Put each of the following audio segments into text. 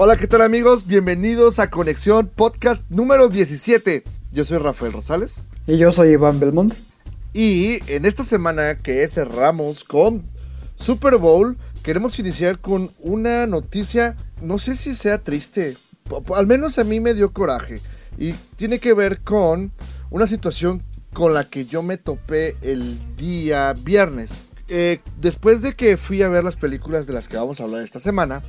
Hola, ¿qué tal amigos? Bienvenidos a Conexión Podcast número 17. Yo soy Rafael Rosales. Y yo soy Iván Belmont. Y en esta semana que cerramos con Super Bowl, queremos iniciar con una noticia, no sé si sea triste, al menos a mí me dio coraje. Y tiene que ver con una situación con la que yo me topé el día viernes. Eh, después de que fui a ver las películas de las que vamos a hablar esta semana,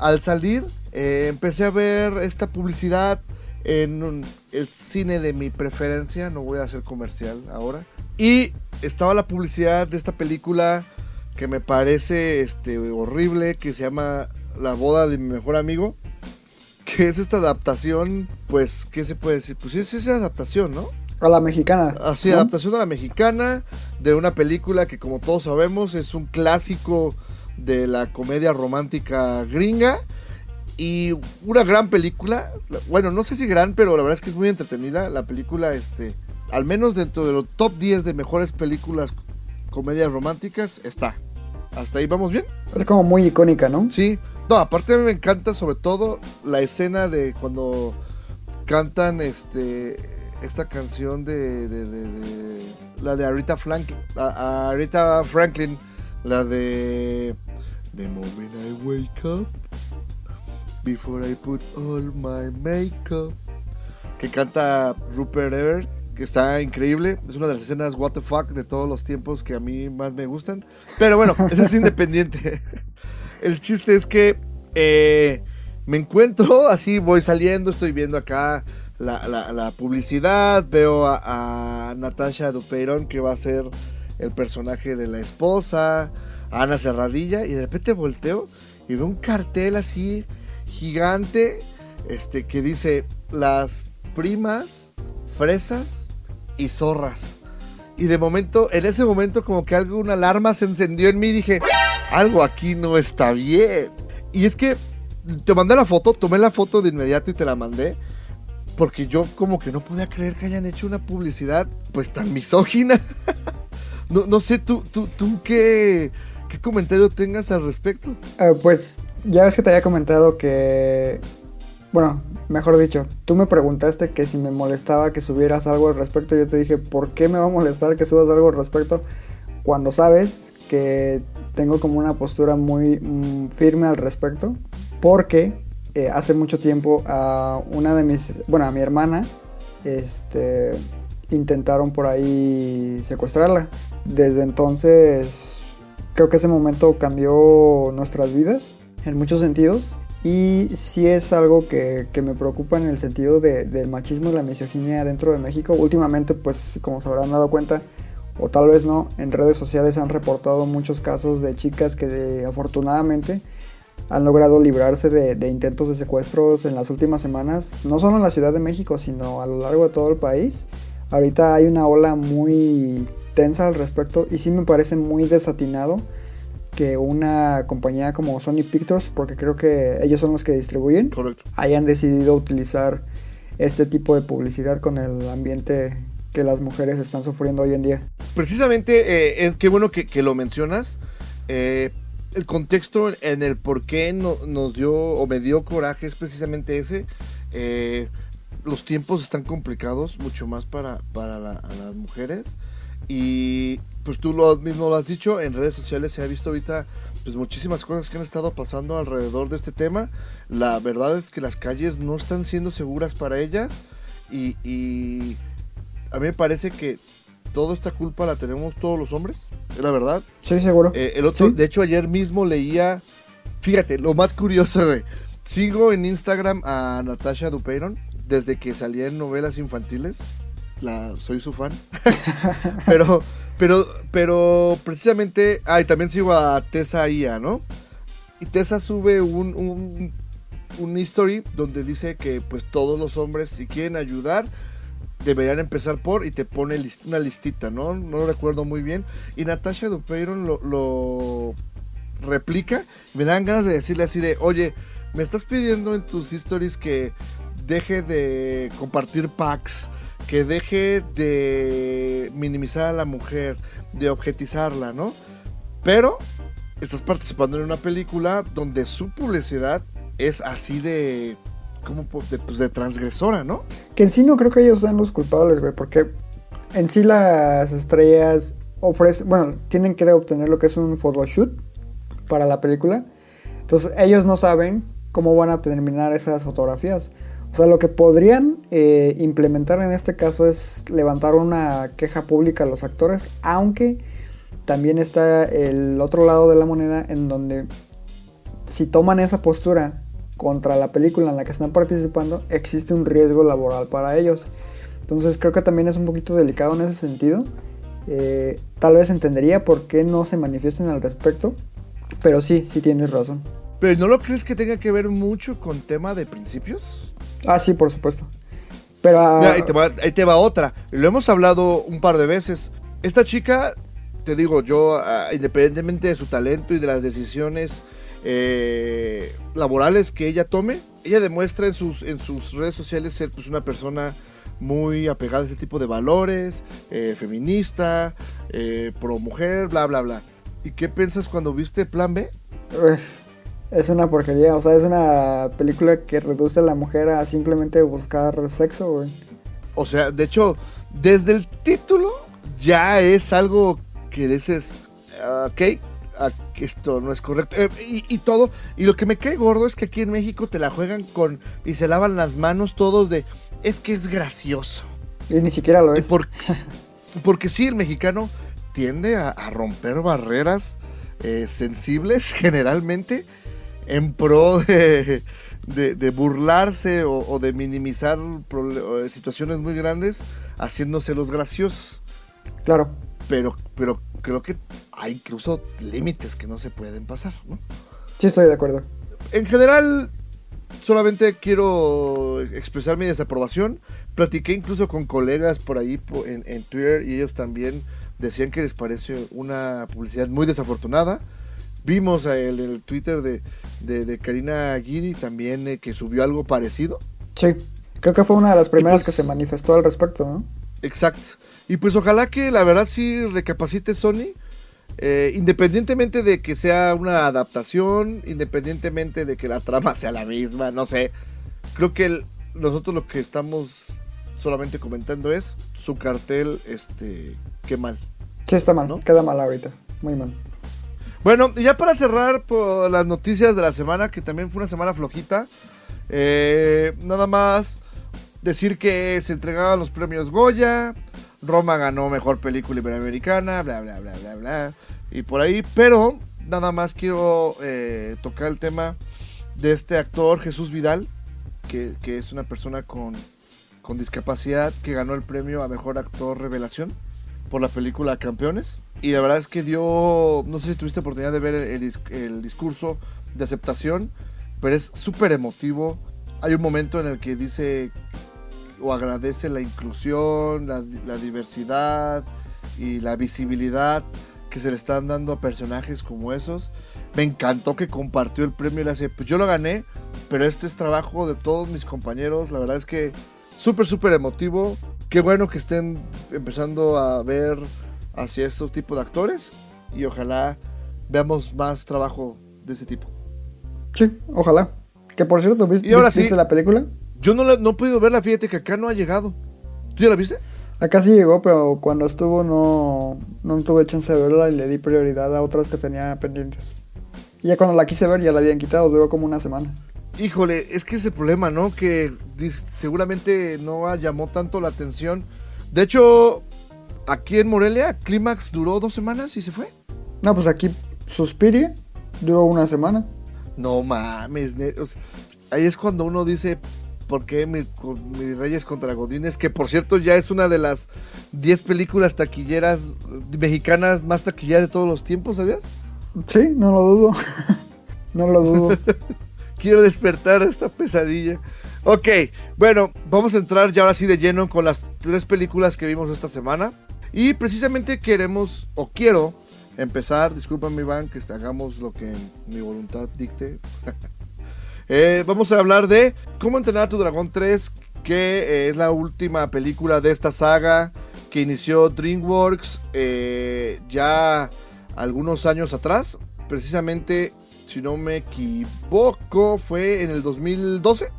al salir eh, empecé a ver esta publicidad en un- el cine de mi preferencia, no voy a hacer comercial ahora. Y estaba la publicidad de esta película que me parece este, horrible, que se llama La boda de mi mejor amigo. Que es esta adaptación, pues, ¿qué se puede decir? Pues es esa adaptación, ¿no? A la mexicana. Así, ¿no? adaptación a la mexicana de una película que como todos sabemos es un clásico de la comedia romántica gringa y una gran película, La- bueno, no sé si gran, pero la verdad es que es muy entretenida la película, este, al menos dentro de los top 10 de mejores películas comedias románticas está. Hasta ahí vamos bien. Es como muy icónica, ¿no? Sí, no, aparte a mí me encanta sobre todo la escena de cuando cantan este esta canción de, de- de- de- la de Arita Franklin, a, Arita Franklin, la de The moment I wake up before I put all my makeup. Que canta Rupert Everett que está increíble, es una de las escenas what the fuck de todos los tiempos que a mí más me gustan, pero bueno, eso es independiente. El chiste es que eh, me encuentro, así voy saliendo, estoy viendo acá la, la- la publicidad, veo a, a Natasha Dupeyron que va a ser el personaje de la esposa, Ana Cerradilla, y de repente volteo y veo un cartel así gigante este, que dice las primas, fresas y zorras. Y de momento, en ese momento como que algo, una alarma se encendió en mí y dije, algo aquí no está bien. Y es que te mandé la foto, tomé la foto de inmediato y te la mandé. Porque yo como que no podía creer que hayan hecho una publicidad pues tan misógina. no, no sé, tú, tú, tú qué, qué comentario tengas al respecto. Eh, pues ya ves que te había comentado que. Bueno, mejor dicho, tú me preguntaste que si me molestaba que subieras algo al respecto. Yo te dije, ¿por qué me va a molestar que subas algo al respecto? Cuando sabes que tengo como una postura muy mm, firme al respecto. Porque eh, hace mucho tiempo a una de mis. Bueno, a mi hermana. Este. Intentaron por ahí secuestrarla. Desde entonces. Creo que ese momento cambió nuestras vidas en muchos sentidos. Y sí es algo que, que me preocupa en el sentido de- del machismo y la misoginia dentro de México. Últimamente, pues como se habrán dado cuenta, o tal vez no, en redes sociales han reportado muchos casos de chicas que de- afortunadamente han logrado librarse de, de intentos de secuestros en las últimas semanas, no solo en la Ciudad de México, sino a lo largo de todo el país. Ahorita hay una ola muy al respecto y sí me parece muy desatinado que una compañía como Sony Pictures, porque creo que ellos son los que distribuyen, Correcto. hayan decidido utilizar este tipo de publicidad con el ambiente que las mujeres están sufriendo hoy en día. Precisamente, eh, es qué bueno que, que lo mencionas. Eh, el contexto en el por qué no- nos dio o me dio coraje es precisamente ese. Eh, los tiempos están complicados, mucho más para, para la- a las mujeres. Y pues tú lo mismo lo has dicho, en redes sociales se ha visto ahorita pues muchísimas cosas que han estado pasando alrededor de este tema. La verdad es que las calles no están siendo seguras para ellas y, y a mí me parece que toda esta culpa la tenemos todos los hombres, es la verdad. Sí, seguro. Eh, el otro, Sí. de hecho, ayer mismo leía. Fíjate, lo más curioso, güey. Sigo en Instagram a Natasha Dupeyron desde que salía en novelas infantiles. La, soy su fan. pero, pero, pero precisamente. Ah, y también sigo a Tessa Ia, ¿no? Y Tessa sube un, un un history donde dice que pues todos los hombres si quieren ayudar deberían empezar por y te pone una listita, ¿no? No lo recuerdo muy bien. Y Natasha Dupeyron lo, lo replica. Me dan ganas de decirle así de, oye, me estás pidiendo en tus stories que deje de compartir packs, que deje de minimizar a la mujer, de objetizarla, ¿no? Pero estás participando en una película donde su publicidad es así de, como de, pues, de transgresora, ¿no? Que en sí no creo que ellos sean los culpables, güey, porque en sí las estrellas ofrecen, bueno, tienen que obtener lo que es un photoshoot para la película. Entonces ellos no saben cómo van a terminar esas fotografías. O sea, lo que podrían eh, implementar en este caso es levantar una queja pública a los actores, aunque también está el otro lado de la moneda en donde si toman esa postura contra la película en la que están participando, existe un riesgo laboral para ellos. Entonces creo que también es un poquito delicado en ese sentido. Eh, tal vez entendería por qué no se manifiesten al respecto, pero sí, sí tienes razón. Pero ¿no lo crees que tenga que ver mucho con tema de principios? Ah, sí, por supuesto. Pero ah, Mira, ahí, te va, ahí te va otra. Lo hemos hablado un par de veces. Esta chica, te digo, yo, ah, independientemente de su talento y de las decisiones eh, laborales que ella tome, ella demuestra en sus, en sus redes sociales ser pues, una persona muy apegada a ese tipo de valores, eh, feminista, eh, pro mujer, bla, bla, bla. ¿Y qué piensas cuando viste Plan B? Es una porquería. O sea, es una película que reduce a la mujer a simplemente buscar sexo, güey. O sea, de hecho, desde el título ya es algo que dices, ah, ok, ah, esto no es correcto. Eh, y, y todo, y lo que me cae gordo es que aquí en México te la juegan con y se lavan las manos todos de, es que es gracioso. Y ni siquiera lo es. por- porque sí, el mexicano tiende a, a romper barreras eh, sensibles generalmente en pro de, de- de burlarse o, o de minimizar situaciones muy grandes haciéndose los graciosos. Claro. Pero, pero creo que hay incluso límites que no se pueden pasar, ¿no? Sí, estoy de acuerdo. En general, solamente quiero expresar mi desaprobación. Platiqué incluso con colegas por ahí en, en Twitter y ellos también decían que les parece una publicidad muy desafortunada. Vimos el, el Twitter de, de- de Karina Guidi también eh, que subió algo parecido. Sí. Creo que fue una de las primeras pues- que se manifestó al respecto, ¿no? Exacto. Y pues ojalá que la verdad sí recapacite Sony. eh, independientemente de que sea una adaptación, independientemente de que la trama sea la misma, no sé. Creo que el- nosotros lo que estamos solamente comentando es su cartel, este, qué mal. Sí, está mal, ¿No? Queda mal ahorita. Muy mal. Bueno, y ya para cerrar por las noticias de la semana, que también fue una semana flojita, eh, nada más decir que se entregaban los premios Goya, Roma ganó mejor película iberoamericana, bla, bla, bla, bla, bla, y por ahí, pero nada más quiero eh, tocar el tema de este actor Jesús Vidal, que, que es una persona con, con discapacidad que ganó el premio a mejor actor revelación por la película Campeones. Y la verdad es que dio, no sé si tuviste oportunidad de ver el, el dis- el discurso de aceptación, pero es súper emotivo. Hay un momento en el que dice o agradece la inclusión, la, la diversidad y la visibilidad que se le están dando a personajes como esos. Me encantó que compartió el premio y le hace, pues yo lo gané, pero este es trabajo de todos mis compañeros. La verdad es que súper, súper emotivo. Qué bueno que estén empezando a ver hacia estos tipos de actores y ojalá veamos más trabajo de ese tipo. Sí, ojalá. Que por cierto, ¿viste, Y ahora viste sí. la película? Yo no, la- no he podido verla, fíjate que acá no ha llegado. ¿Tú ya la viste? Acá sí llegó, pero cuando estuvo no, no tuve chance de verla y le di prioridad a otras que tenía pendientes. Y ya cuando la quise ver ya la habían quitado, duró como una semana. Híjole, es que ese problema, ¿no? Que seguramente no llamó tanto la atención. De hecho, aquí en Morelia, Clímax duró dos semanas y se fue. No, pues aquí Suspiria duró una semana. No mames, ahí es cuando uno dice, ¿por qué mi, mi Reyes contra Godines? Que por cierto ya es una de las 10 películas taquilleras eh, mexicanas más taquilleras de todos los tiempos, ¿sabías? Sí, no lo dudo. no lo dudo. Quiero despertar esta pesadilla. Ok, bueno, vamos a entrar ya ahora sí de lleno con las tres películas que vimos esta semana. Y precisamente queremos, o quiero, empezar, discúlpame Iván, que hagamos lo que mi voluntad dicte. Eh, vamos a hablar de Cómo entrenar a tu dragón 3, que eh, es la última película de esta saga que inició DreamWorks eh, ya algunos años atrás. Precisamente, si no me equivoco, fue en el 2012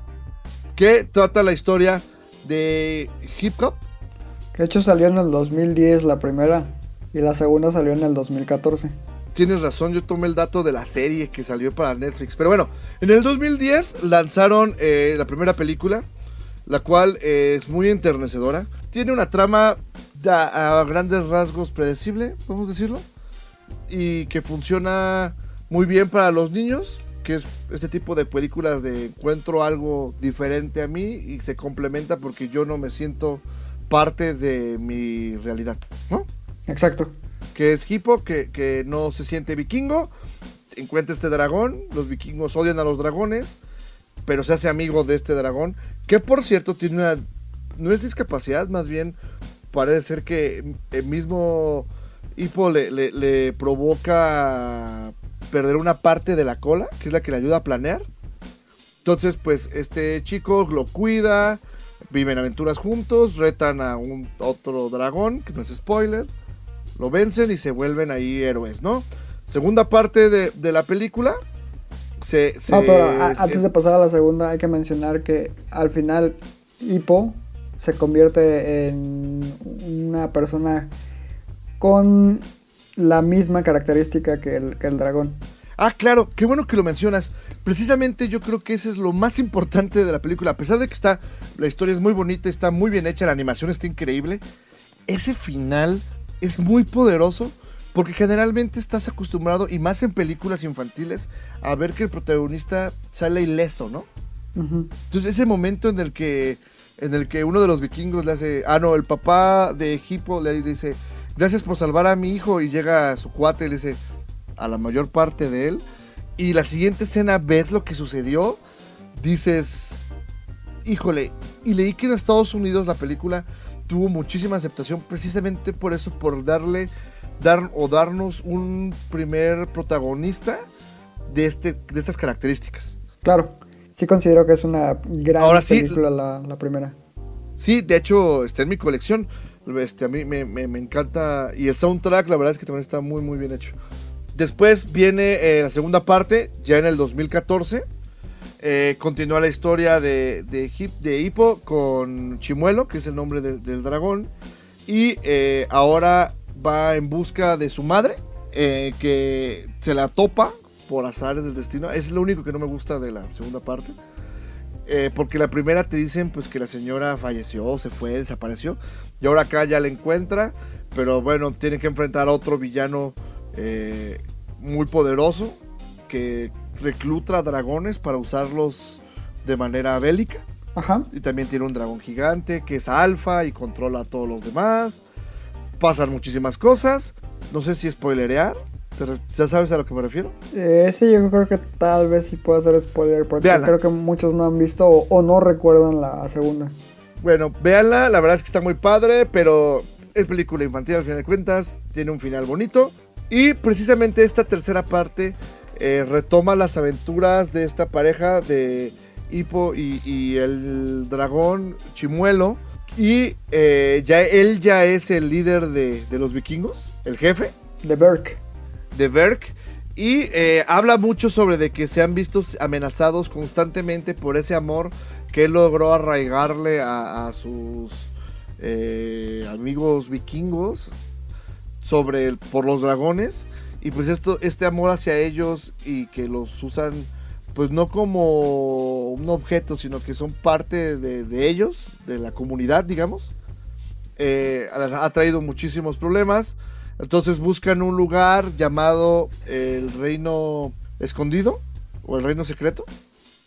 que trata la historia de hip hop. Que de hecho salió en el 2010 la primera y la segunda salió en el 2014. Tienes razón, yo tomé el dato de la serie que salió para Netflix. Pero bueno, en el 2010 lanzaron eh, la primera película, la cual eh, es muy enternecedora. Tiene una trama a grandes rasgos predecible, vamos a decirlo. Y que funciona muy bien para los niños, que es este tipo de películas de encuentro algo diferente a mí y se complementa porque yo no me siento parte de mi realidad, ¿no? Exacto que es Hippo, que, no se siente vikingo, encuentra este dragón, los vikingos odian a los dragones, pero se hace amigo de este dragón, que por cierto tiene una, no es discapacidad, más bien parece ser que el mismo Hippo le, le provoca perder una parte de la cola, que es la que le ayuda a planear. Entonces, pues este chico lo cuida, viven aventuras juntos, retan a un otro dragón, que no es spoiler lo vencen y se vuelven ahí héroes, ¿no? Segunda parte de, la película. Se, antes de pasar a la segunda hay que mencionar que al final Hippo se convierte en una persona con la misma característica que el, que el dragón. Ah, claro, qué bueno que lo mencionas. Precisamente yo creo que ese es lo más importante de la película. A pesar de que está, la historia es muy bonita, está muy bien hecha, la animación está increíble. Ese final es muy poderoso porque generalmente estás acostumbrado, y más en películas infantiles, a ver que el protagonista sale ileso, ¿no? Entonces ese momento en el que en el que uno de los vikingos le hace, ah no, el papá de Hippo le dice, gracias por salvar a mi hijo y llega a su cuate y le dice a la mayor parte de él y la siguiente escena ves lo que sucedió, dices, híjole, y leí que en Estados Unidos la película tuvo muchísima aceptación precisamente por eso, por darle dar o darnos un primer protagonista de este de estas características. Claro, sí considero que es una gran película la, primera. Sí, de hecho está en mi colección. Este, a mí me, encanta y el soundtrack la verdad es que también está muy muy bien hecho. Después viene eh, la segunda parte, ya en el 2014 eh, continúa la historia de, de, de Hippo con Chimuelo, que es el nombre del dragón. Y eh, ahora va en busca de su madre, eh, que se la topa por azares del destino. Es lo único que no me gusta de la segunda parte. porque la primera te dicen pues que la señora falleció, se fue, desapareció. Y ahora acá ya la encuentra. Pero bueno, tiene que enfrentar a otro villano muy poderoso. Que recluta dragones para usarlos de manera bélica. Ajá. Y también tiene un dragón gigante que es alfa y controla a todos los demás. Pasan muchísimas cosas. No sé si spoilerear. ¿Ya sabes a lo que me refiero? Eh, sí, yo creo que tal vez sí puedo hacer spoiler porque creo que muchos no han visto o, no recuerdan la segunda. Bueno, véanla, la verdad es que está muy padre, pero es película infantil al final de cuentas, tiene un final bonito. Y precisamente esta tercera parte eh, retoma las aventuras de esta pareja de Hippo y, el dragón Chimuelo. Y eh, ya él ya es el líder de, los vikingos, el jefe. De Berk. De Berk. Y eh, habla mucho sobre de que se han visto amenazados constantemente por ese amor que logró arraigarle a, sus amigos vikingos sobre por los dragones y pues esto, este amor hacia ellos y que los usan pues no como un objeto, sino que son parte de, ellos, de la comunidad, digamos, eh, ha traído muchísimos problemas. Entonces buscan un lugar llamado el Reino Escondido o el Reino Secreto.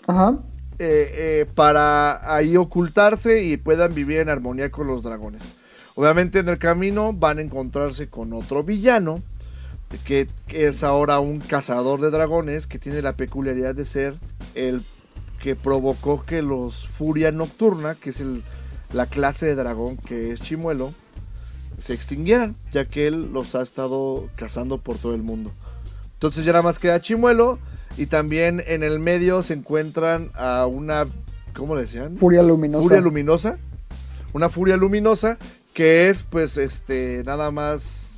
Ajá. Eh, eh, para ahí ocultarse y puedan vivir en armonía con los dragones. Obviamente en el camino van a encontrarse con otro villano que, es ahora un cazador de dragones que tiene la peculiaridad de ser el que provocó que los Furia Nocturna, que es la clase de dragón que es Chimuelo, se extinguieran, ya que él los ha estado cazando por todo el mundo. Entonces ya nada más queda Chimuelo y también en el medio se encuentran a una, ¿cómo le decían? Furia luminosa. Furia luminosa. Una furia luminosa que es pues este nada más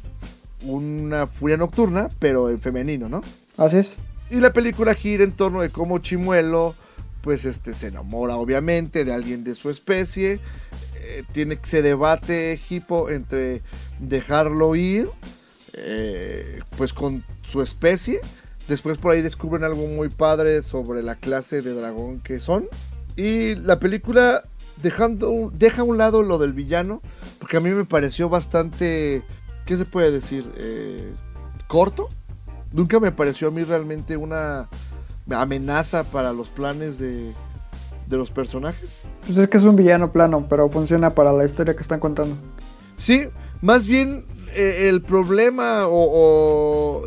una furia nocturna, pero en femenino, ¿no? Así es. Y la película gira en torno de cómo Chimuelo pues este se enamora obviamente de alguien de su especie. Eh, tiene se debate Hippo entre dejarlo ir eh, pues con su especie. Después por ahí descubren algo muy padre sobre la clase de dragón que son. Y la película dejando, deja a un lado lo del villano, porque a mí me pareció bastante, ¿qué se puede decir? Eh, corto. Nunca me pareció a mí realmente una amenaza para los planes de, de los personajes. Pues es que es un villano plano, pero funciona para la historia que están contando. Sí, más bien eh, el problema o, o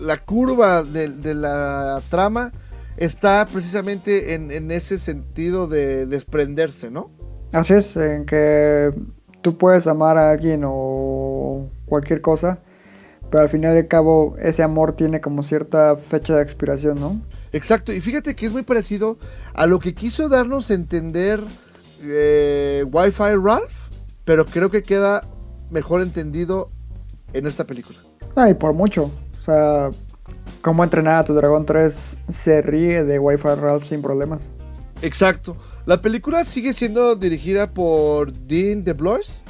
la curva de, de, la trama está precisamente en, en, ese sentido de desprenderse, ¿no? Así es, en que tú puedes amar a alguien o cualquier cosa, pero al final y al cabo ese amor tiene como cierta fecha de expiración, ¿no? Exacto, y fíjate que es muy parecido a lo que quiso darnos a entender eh, Wi-Fi Ralph, pero creo que queda mejor entendido en esta película. Ah, y por mucho. O sea, cómo entrenar a tu dragón 3 se ríe de Wi-Fi Ralph sin problemas. Exacto. La película sigue siendo dirigida por Dean DeBlois,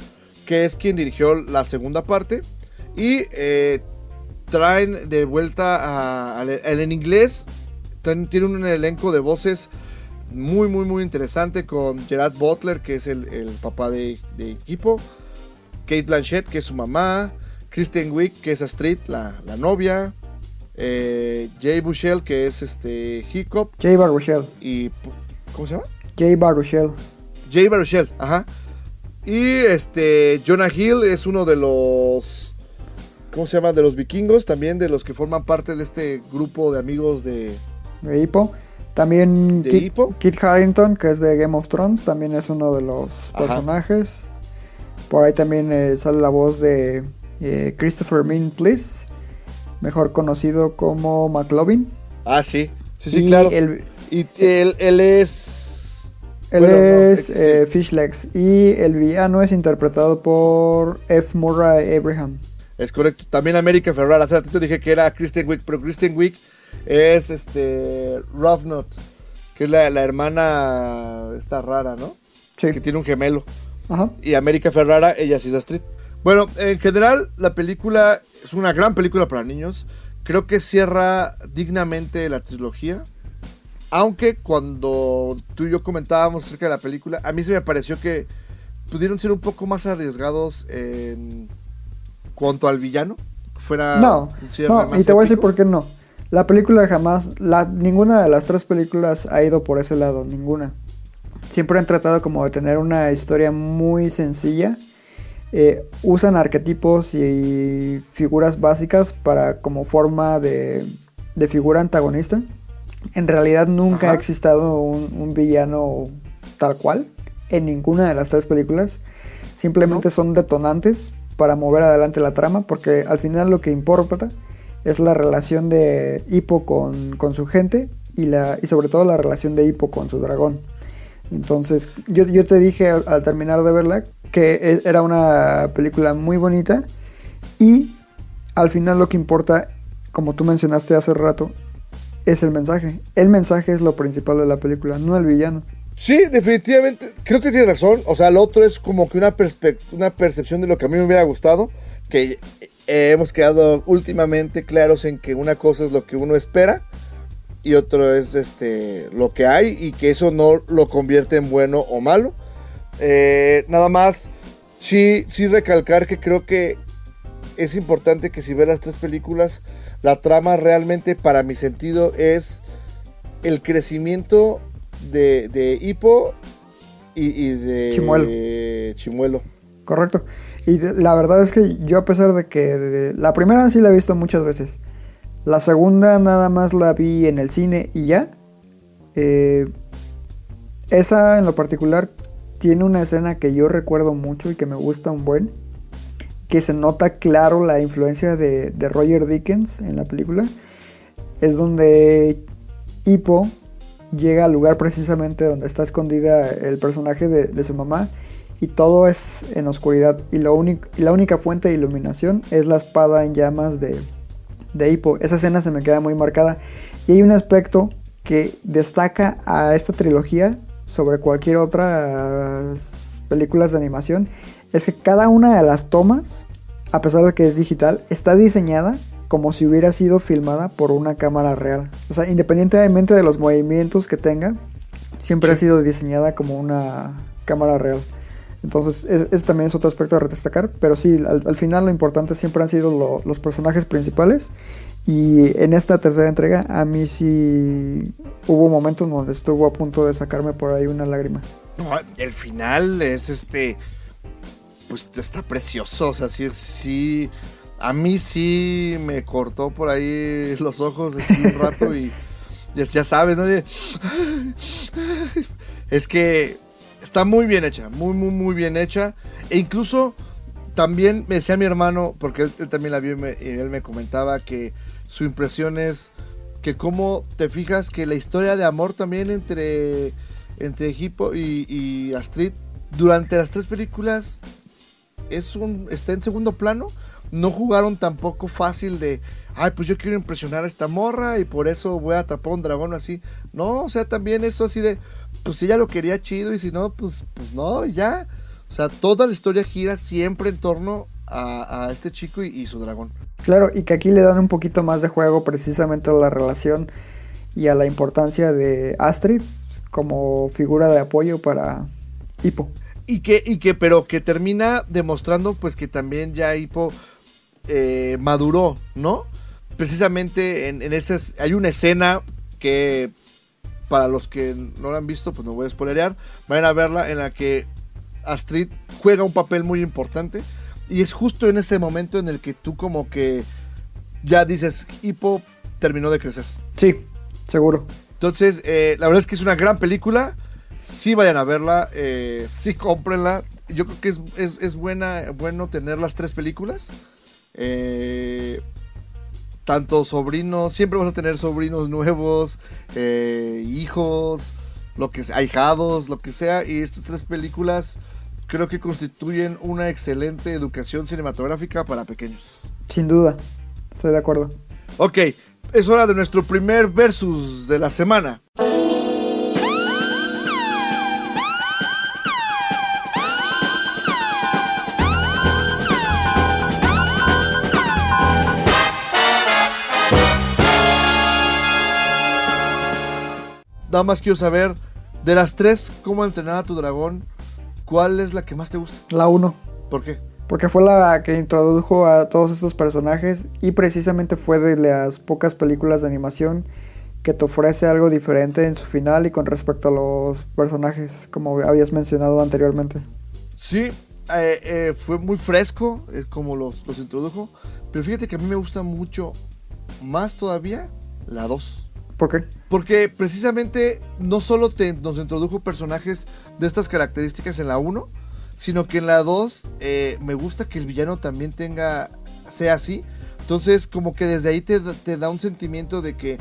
que es quien dirigió la segunda parte. Y eh, traen de vuelta a, en inglés tiene un elenco de voces muy, muy, muy interesante con Gerard Butler, que es el, el papá de, de, equipo, Kate Blanchett, que es su mamá, Kristen Wiig, que es Astrid, la, la novia, eh, Jay Bushell, que es este Hiccup. Jay Baruchel. Y, ¿Cómo se llama? Jay Baruchel. Jay Baruchel, ajá. Y este Jonah Hill es uno de los ¿cómo se llama? De los vikingos, también de los que forman parte de este grupo de amigos de, de Hippo. También ¿De Kit, Hippo? Kit Harington, que es de Game of Thrones, también es uno de los Ajá. personajes. Por ahí también eh, sale la voz de eh, Christopher Min Please, mejor conocido como McLovin. Ah, sí. Sí, sí, y claro. El, y él, él es. él bueno, no, es sí. eh, Fishlegs y el villano es interpretado por F. Murray Abraham. Es correcto. También América Ferrara. Hace ratito dije que era Kristen Wiig, pero Kristen Wiig es este. Roughnet, que es la, la hermana. Esta rara, ¿no? Sí. Que tiene un gemelo. Ajá. Y América Ferrara, ella sí es Astrid. Bueno, en general, la película es una gran película para niños. Creo que cierra dignamente la trilogía. Aunque cuando tú y yo comentábamos acerca de la película, a mí se me pareció que pudieron ser un poco más arriesgados en cuanto al villano. Fuera No, no, más y te voy a decir por qué no. La película jamás, la, ninguna de las tres películas ha ido por ese lado, ninguna. Siempre han tratado como de tener una historia muy sencilla. Eh, usan arquetipos y figuras básicas para como forma de, de figura antagonista. En realidad nunca Ajá. ha existido un, un villano tal cual en ninguna de las tres películas. Simplemente No. son detonantes para mover adelante la trama, porque al final lo que importa es la relación de Hippo con, con su gente y, la, y sobre todo la relación de Hippo con su dragón. Entonces, yo, yo te dije al, terminar de verla que e- era una película muy bonita y al final lo que importa, como tú mencionaste hace rato, es el mensaje. El mensaje es lo principal de la película, no el villano. Sí, definitivamente. Creo que tiene razón. O sea, lo otro es como que una, una percepción de lo que a mí me hubiera gustado. Que eh, hemos quedado últimamente claros en que una cosa es lo que uno espera y otro es este lo que hay y que eso no lo convierte en bueno o malo. Eh, nada más, sí, sí recalcar que creo que es importante que si ves las tres películas, la trama realmente para mi sentido es el crecimiento de, de Hippo y, y de Chimuelo. Chimuelo. Correcto. Y la verdad es que yo a pesar de que de- de- la primera sí la he visto muchas veces. La segunda nada más la vi en el cine y ya. Eh, esa en lo particular tiene una escena que yo recuerdo mucho y que me gusta un buen. Que se nota claro la influencia de, de Roger Dickens en la película. Es donde Hippo llega al lugar precisamente donde está escondida el personaje de, de su mamá y todo es en oscuridad y, y la única fuente de iluminación es la espada en llamas de, de Hippo. Esa escena se me queda muy marcada y hay un aspecto que destaca a esta trilogía sobre cualquier otra uh, películas de animación es que cada una de las tomas, a pesar de que es digital, está diseñada como si hubiera sido filmada por una cámara real. O sea, independientemente de los movimientos que tenga, siempre ha sido diseñada como una cámara real. Entonces, ese es, también es otro aspecto a destacar. Pero sí, al, al final lo importante siempre han sido lo, los personajes principales. Y en esta tercera entrega, a mí sí hubo momentos donde estuvo a punto de sacarme por ahí una lágrima. No, el final es este. Pues está precioso. O sea, sí, sí. A mí sí me cortó por ahí los ojos así un rato y. Ya, ya sabes, ¿no? Es que está muy bien hecha, muy, muy, muy bien hecha. E incluso también me decía mi hermano, porque él, también la vio y, él me comentaba que su impresión es que como te fijas que la historia de amor también entre, entre y, y Astrid durante las tres películas es un, está en segundo plano. No jugaron tampoco fácil de, ay, pues yo quiero impresionar a esta morra y por eso voy a atrapar a un dragón así. No, o sea, también eso así de, pues si ella lo quería chido y si no, pues, pues no, ya. O sea, toda la historia gira siempre en torno a, a este chico y, y, su dragón. Claro, y que aquí le dan un poquito más de juego precisamente a la relación y a la importancia de Astrid como figura de apoyo para Hippo. Y que, y que, pero que termina demostrando pues que también ya Hippo eh, maduró, ¿no? Precisamente en, en esas, hay una escena que para los que no la han visto, pues no voy a spoilerear, vayan a verla en la que Astrid juega un papel muy importante y es justo en ese momento en el que tú como que ya dices, Hippo terminó de crecer. Sí, seguro. Entonces, eh, la verdad es que es una gran película. Sí vayan a verla, eh, sí cómprenla. Yo creo que es, es, es, buena, bueno tener las tres películas. Eh, tanto sobrinos, siempre vas a tener sobrinos nuevos, eh, hijos, lo que sea, ahijados, lo que sea. Y estas tres películas creo que constituyen una excelente educación cinematográfica para pequeños. Sin duda, estoy de acuerdo. Ok, es hora de nuestro primer versus de la semana. Nada más quiero saber, de las tres, ¿cómo entrenar a tu dragón? ¿Cuál es la que más te gusta? La 1. ¿Por qué? Porque fue la que introdujo a todos estos personajes y precisamente fue de las pocas películas de animación que te ofrece algo diferente en su final y con respecto a los personajes, como habías mencionado anteriormente. Sí, eh, eh, fue muy fresco, eh, como los, los, introdujo, pero fíjate que a mí me gusta mucho más todavía la 2. ¿Por qué? Porque precisamente no solo te, nos introdujo personajes de estas características en la 1, sino que en la 2 eh, me gusta que el villano también tenga, sea así. Entonces como que desde ahí te, da un sentimiento de que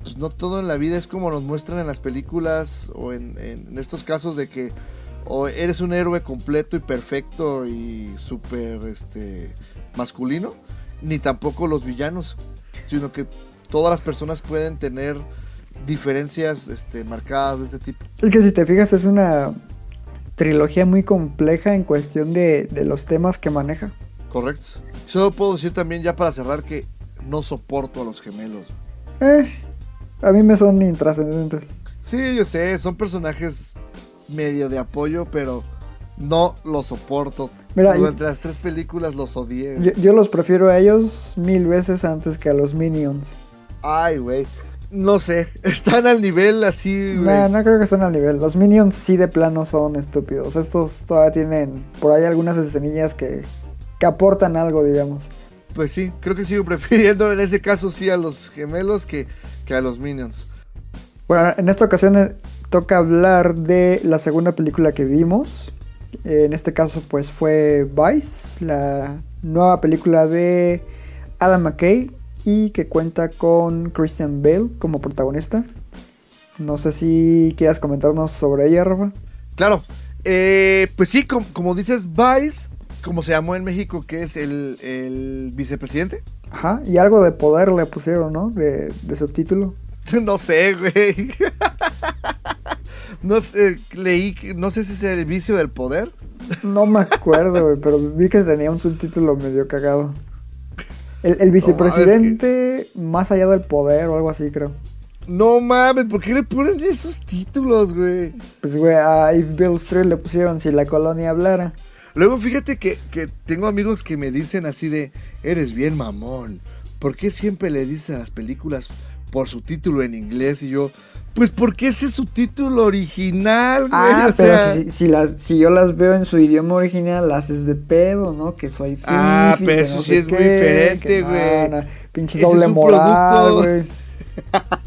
pues, no todo en la vida es como nos muestran en las películas o en, estos casos de que eres un héroe completo y perfecto y súper este, masculino, ni tampoco los villanos, sino que todas las personas pueden tener diferencias este, marcadas de este tipo. Es que si te fijas es una trilogía muy compleja en cuestión de, de los temas que maneja. Correcto. Solo puedo decir también ya para cerrar que no soporto a los gemelos. Eh, a mí me son intrascendentes. Sí, yo sé, son personajes medio de apoyo, pero no los soporto. Mira, Durante las tres películas los odié. Yo, yo, los prefiero a ellos mil veces antes que a los Minions. Ay, güey. No sé, están al nivel así, güey. No, no creo que estén al nivel. Los Minions sí de plano son estúpidos. Estos todavía tienen por ahí algunas escenillas que, que aportan algo, digamos. Pues sí, creo que sigo prefiriendo en ese caso sí a los gemelos que, que a los Minions. Bueno, en esta ocasión eh, toca hablar de la segunda película que vimos. Eh, En este caso, pues fue Vice, la nueva película de Adam McKay y que cuenta con Christian Bale como protagonista. No sé si quieras comentarnos sobre ella, Rafa. Claro. Eh, pues sí, com- como dices, Vice, como se llamó en México, que es el, el vicepresidente. Ajá, y algo de poder le pusieron, ¿no? De, de subtítulo. No sé, güey. No sé, leí, no sé si es el vicio del poder. No me acuerdo, güey, pero vi que tenía un subtítulo medio cagado. El, el vicepresidente más allá del poder o algo así, creo. No mames, ¿por qué le ponen esos títulos, güey? Pues, güey, a If Bill Street le pusieron si la colonia hablara. Luego fíjate que, que tengo amigos que me dicen así de, eres bien mamón. ¿Por qué siempre le dices a las películas por su título en inglés? Y yo, pues porque ese es su título original, güey. Ah, o pero sea- si, si, las- si yo las veo en su idioma original, las haces de pedo, ¿no? Que soy fifi, Ah, pero eso no sí es muy diferente, güey. pinche Ese doble es moral, güey.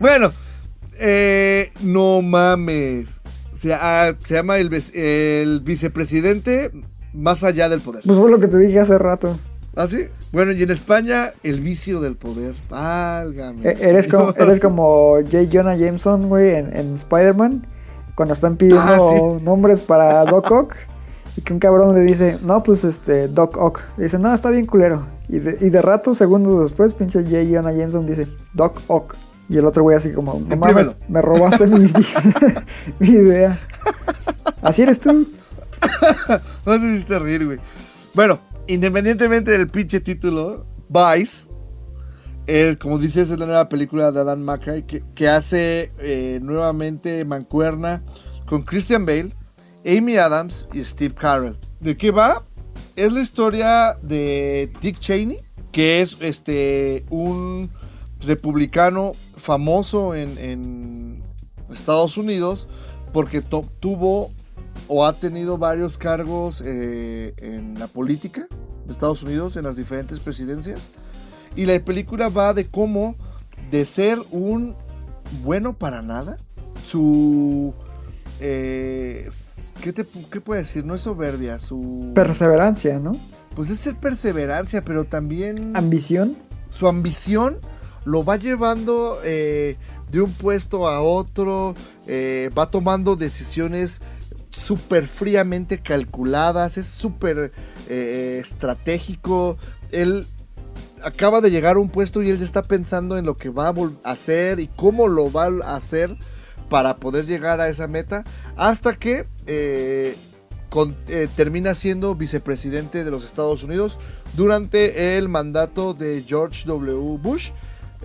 Bueno, eh, no mames. Se, ah, se llama el vicepresidente más allá del poder. Pues fue lo que te dije hace rato. ¿Ah, sí? Bueno, y en España, el vicio del poder. Válgame. E- Eres como, eres como J. Jonah Jameson, güey, en, en Spider-Man, cuando están pidiendo Ah, sí. nombres para Doc Ock, y que un cabrón le dice, no, pues este, Doc Ock. Dice, no, está bien culero. Y de, y de rato, segundos después, pinche J. Jonah Jameson dice, Doc Ock. Y el otro güey así como, no mames, me robaste mi, mi idea. Así eres tú. No me hiciste reír, güey. Bueno, independientemente del pinche título, Vice, es, como dices, es la nueva película de Adam McKay que, hace eh, nuevamente Mancuerna con Christian Bale, Amy Adams y Steve Carell. ¿De qué va? Es la historia de Dick Cheney, que es este un republicano famoso en, Estados Unidos porque tuvo o ha tenido varios cargos eh, en la política de Estados Unidos, en las diferentes presidencias. Y la película va de cómo, de ser un bueno para nada, su... eh, ¿qué, te, ¿Qué puedo decir? No es soberbia, su... Perseverancia, ¿no? pues es ser perseverancia, pero también Ambición. su ambición lo va llevando eh, de un puesto a otro, eh, va tomando decisiones súper fríamente calculadas, es súper eh, estratégico, él acaba de llegar a un puesto y él ya está pensando en lo que va a hacer y cómo lo va a hacer para poder llegar a esa meta, hasta que eh, eh, termina siendo vicepresidente de los Estados Unidos durante el mandato de George W. Bush,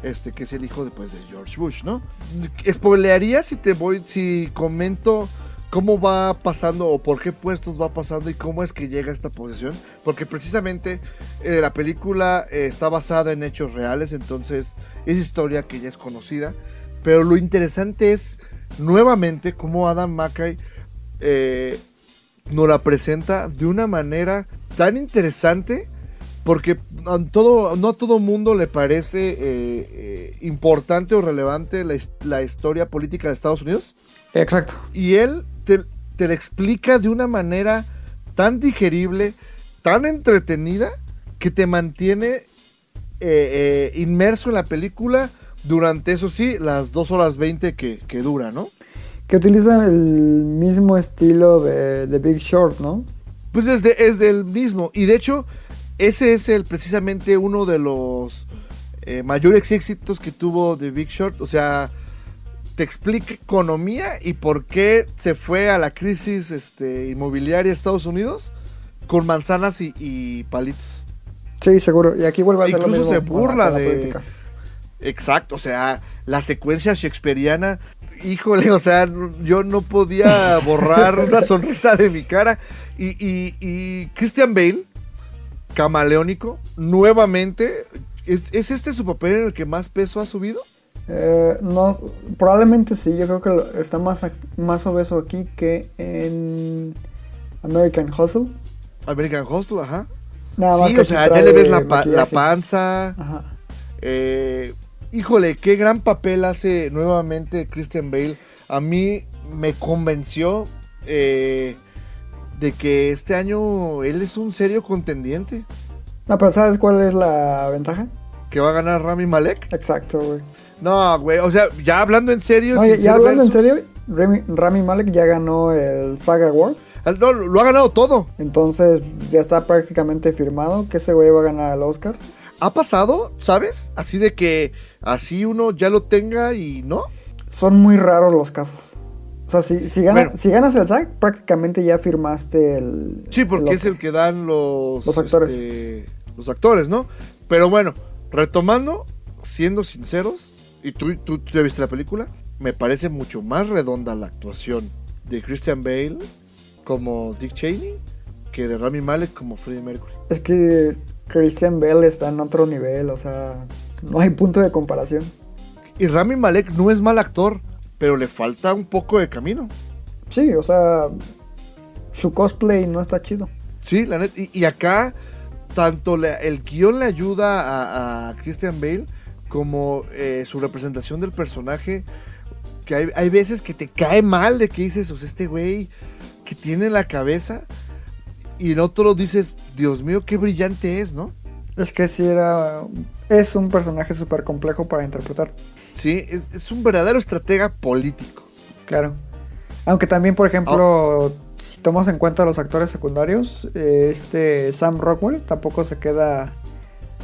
este que es el hijo después de George Bush, ¿no? Spoilearía si te voy, si comento cómo va pasando o por qué puestos va pasando y cómo es que llega a esta posición, porque precisamente eh, la película eh, está basada en hechos reales, entonces es historia que ya es conocida, pero lo interesante es nuevamente cómo Adam McKay eh, nos la presenta de una manera tan interesante porque a todo, no a todo mundo le parece eh, importante o relevante la historia política de Estados Unidos Exacto. y él te, te la explica de una manera tan digerible, tan entretenida, que te mantiene eh, eh, inmerso en la película durante, eso sí, las 2 horas 20 que, que dura, ¿no? Que utiliza el mismo estilo de, de Big Short, ¿no? Pues es, de- es del mismo. Y de hecho, ese es el precisamente uno de los eh, mayores éxitos que tuvo The Big Short. O sea, te explica economía y por qué se fue a la crisis este, inmobiliaria de Estados Unidos con manzanas y, y palitos. Sí, seguro. Y aquí vuelve a lo Incluso mismo se burla de- política. Exacto, o sea, la secuencia shakespeariana, híjole, o sea, yo no podía borrar una sonrisa de mi cara. Y, y- y Christian Bale, camaleónico, nuevamente, ¿es, es este su papel en el que más peso ha subido? Eh, no, probablemente sí. Yo creo que está más, más obeso aquí que en American Hustle. American Hostel, ajá. Nada sí, o sea, ya le ves la, pa- la panza, Ajá. eh, híjole, qué gran papel hace nuevamente Christian Bale. A mí me convenció eh, de que este año él es un serio contendiente. No, pero ¿sabes cuál es la ventaja? Que va a ganar Rami Malek. Exacto, güey. No, güey, o sea, ya hablando en serio. Oye, ya hablando en serio, Rami, Rami Malek ya ganó el Saga Award. No, lo ha ganado todo. Entonces ya está prácticamente firmado que ese güey va a ganar el Oscar. Ha pasado, ¿sabes? Así de que así uno ya lo tenga y no. Son muy raros los casos. O sea, si, si, gana- Bueno. si ganas el SAG, prácticamente ya firmaste el. Sí, porque el es el que dan los, Los actores. este, los actores, ¿no? Pero bueno, retomando, siendo sinceros, y tú, tú, tú ya viste la película, me parece mucho más redonda la actuación de Christian Bale como Dick Cheney que de Rami Malek como Freddie Mercury. Es que Christian Bale está en otro nivel, o sea, no hay punto de comparación. Y Rami Malek no es mal actor, pero le falta un poco de camino. Sí, o sea, su cosplay no está chido. Sí, la neta. Y, y acá, tanto le- el guion le ayuda a, a Christian Bale como eh, su representación del personaje. Que hay, hay veces que te cae mal de que dices, o sea, este güey que tiene en la cabeza. Y en otro dices, Dios mío, qué brillante es, ¿no? Es que sí era. Es un personaje súper complejo para interpretar. Sí, es, es un verdadero estratega político. Claro. Aunque también, por ejemplo, si tomas en cuenta los actores secundarios, eh, este Sam Rockwell tampoco se queda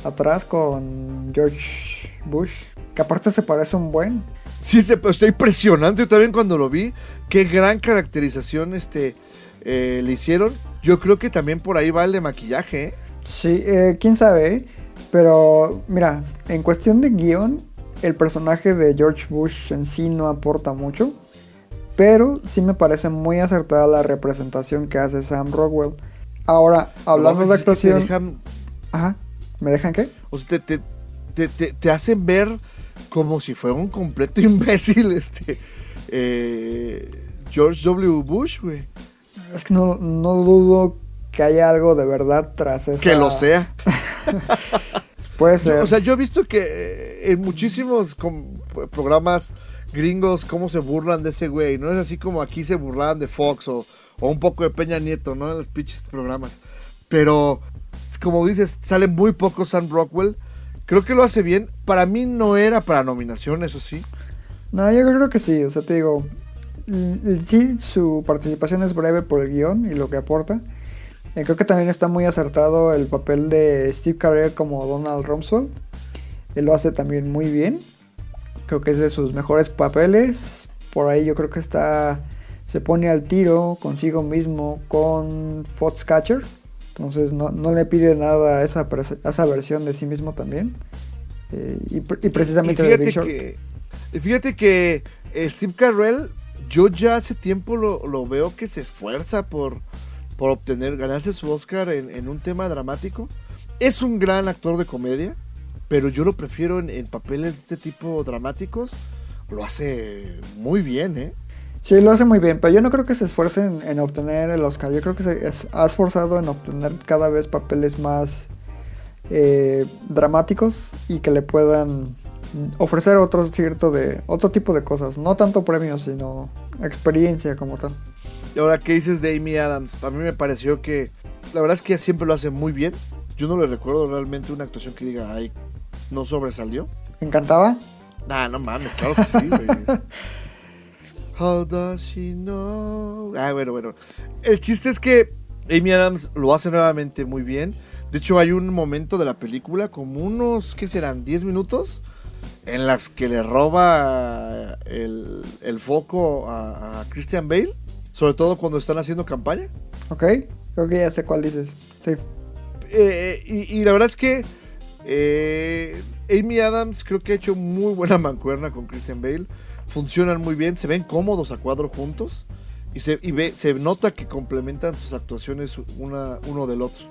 atrás con George Bush, que aparte se parece un buen. Sí, se, está impresionante. Yo también cuando lo vi, qué gran caracterización este, eh, le hicieron. Yo creo que también por ahí va el de maquillaje, ¿eh? Sí, eh, quién sabe, pero mira, en cuestión de guion, el personaje de George Bush en sí no aporta mucho, pero sí me parece muy acertada la representación que hace Sam Rockwell. Ahora, hablando No, de actuación... dejan- Ajá, ¿me dejan qué? o sea, te, te, te- te- te hacen ver como si fuera un completo imbécil este eh, George W. Bush, güey. Es que no, no dudo que haya algo de verdad tras eso. Que lo sea. Puede ser. o sea, yo he visto que eh, en muchísimos programas gringos cómo se burlan de ese güey. No es así como aquí se burlaban de Fox o, o un poco de Peña Nieto, ¿no? En los pinches programas. Pero, como dices, sale muy poco Sam Rockwell. Creo que lo hace bien. Para mí no era para nominación, eso sí. No, yo creo que sí. O sea, te digo, sí, su participación es breve por el guion y lo que aporta. Eh, creo que también está muy acertado el papel de Steve Carell como Donald Rumsfeld. Él lo hace también muy bien. Creo que es de sus mejores papeles. Por ahí yo creo que está. Se pone al tiro consigo mismo con Foxcatcher. Entonces no, no le pide nada a esa, a esa versión de sí mismo también. Eh, y, y precisamente y de fíjate Big Short. que, y fíjate que eh, Steve Carell, yo ya hace tiempo lo, lo veo que se esfuerza por, por obtener, ganarse su Oscar en, en un tema dramático. Es un gran actor de comedia, pero yo lo prefiero en, en papeles de este tipo dramáticos. Lo hace muy bien, ¿eh? Sí, lo hace muy bien, pero yo no creo que se esfuerce en, en obtener el Oscar. Yo creo que se es- ha esforzado en obtener cada vez papeles más eh, dramáticos y que le puedan ofrecer otro cierto de otro tipo de cosas, no tanto premios, sino experiencia como tal. Y ahora, ¿qué dices de Amy Adams? A mí me pareció que, la verdad es que ella siempre lo hace muy bien. Yo no le recuerdo realmente una actuación que diga, ay, no sobresalió. ¿Encantaba? Nah, no mames, claro que sí, güey. How does she know? Ah, bueno, bueno. El chiste es que Amy Adams lo hace nuevamente muy bien. De hecho, hay un momento de la película, como unos, ¿qué serán? ¿10 minutos? En las que le roba el, el foco a, a Christian Bale. Sobre todo cuando están haciendo campaña. ¿Ok? Creo que ya sé cuál dices. Sí. Eh, y, y la verdad es que eh, Amy Adams creo que ha hecho muy buena mancuerna con Christian Bale. Funcionan muy bien, se ven cómodos a cuadro juntos. Y se, y ve, se nota que complementan sus actuaciones una, uno del otro.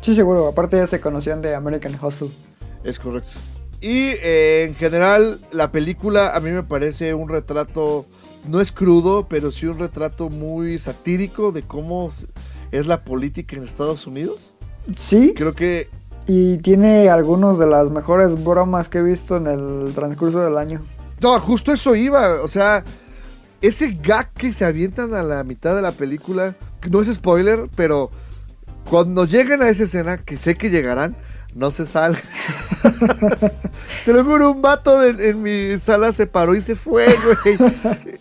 Sí, seguro. Aparte ya se conocían de American Hustle. Es correcto. Y eh, en general, la película a mí me parece un retrato, no es crudo, pero sí un retrato muy satírico de cómo es la política en Estados Unidos. Sí, Creo que Y tiene algunos de las mejores bromas que he visto en el transcurso del año. No, justo eso iba. O sea, ese gag que se avientan a la mitad de la película, no es spoiler, pero cuando lleguen a esa escena, que sé que llegarán, no se sale. Te lo juro, un vato de- en mi sala se paró y se fue, güey.